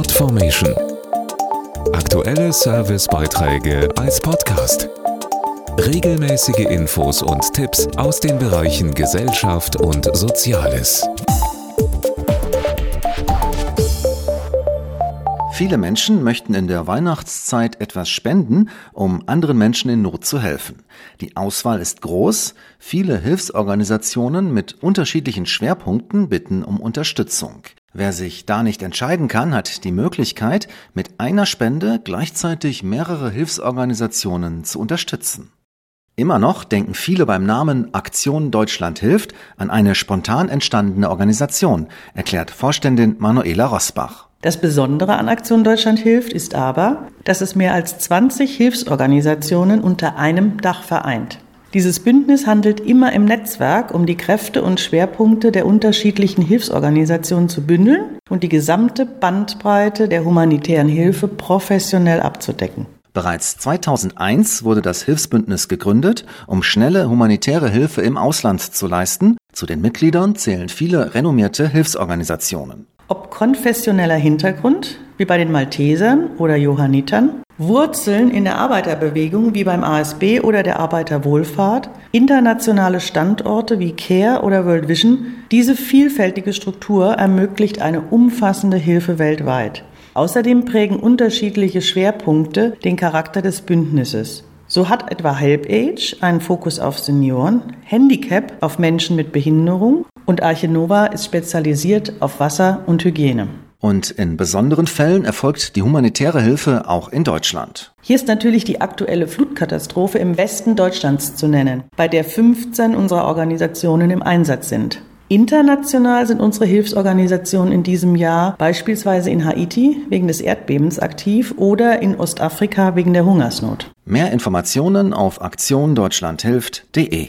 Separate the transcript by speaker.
Speaker 1: Podformation. Aktuelle Servicebeiträge als Podcast. Regelmäßige Infos und Tipps aus den Bereichen Gesellschaft und Soziales.
Speaker 2: Viele Menschen möchten in der Weihnachtszeit etwas spenden, um anderen Menschen in Not zu helfen. Die Auswahl ist groß. Viele Hilfsorganisationen mit unterschiedlichen Schwerpunkten bitten um Unterstützung. Wer sich da nicht entscheiden kann, hat die Möglichkeit, mit einer Spende gleichzeitig mehrere Hilfsorganisationen zu unterstützen. Immer noch denken viele beim Namen Aktion Deutschland hilft an eine spontan entstandene Organisation, erklärt Vorständin Manuela Rosbach.
Speaker 3: Das Besondere an Aktion Deutschland hilft ist aber, dass es mehr als 20 Hilfsorganisationen unter einem Dach vereint. Dieses Bündnis handelt immer im Netzwerk, um die Kräfte und Schwerpunkte der unterschiedlichen Hilfsorganisationen zu bündeln und die gesamte Bandbreite der humanitären Hilfe professionell abzudecken.
Speaker 2: Bereits 2001 wurde das Hilfsbündnis gegründet, um schnelle humanitäre Hilfe im Ausland zu leisten. Zu den Mitgliedern zählen viele renommierte Hilfsorganisationen.
Speaker 3: Ob konfessioneller Hintergrund, wie bei den Maltesern oder Johannitern, Wurzeln in der Arbeiterbewegung wie beim ASB oder der Arbeiterwohlfahrt, internationale Standorte wie CARE oder World Vision, diese vielfältige Struktur ermöglicht eine umfassende Hilfe weltweit. Außerdem prägen unterschiedliche Schwerpunkte den Charakter des Bündnisses. So hat etwa HelpAge einen Fokus auf Senioren, Handicap auf Menschen mit Behinderung und Arche Nova ist spezialisiert auf Wasser und Hygiene.
Speaker 2: Und in besonderen Fällen erfolgt die humanitäre Hilfe auch in Deutschland.
Speaker 3: Hier ist natürlich die aktuelle Flutkatastrophe im Westen Deutschlands zu nennen, bei der 15 unserer Organisationen im Einsatz sind. International sind unsere Hilfsorganisationen in diesem Jahr beispielsweise in Haiti wegen des Erdbebens aktiv oder in Ostafrika wegen der Hungersnot.
Speaker 2: Mehr Informationen auf aktiondeutschlandhilft.de.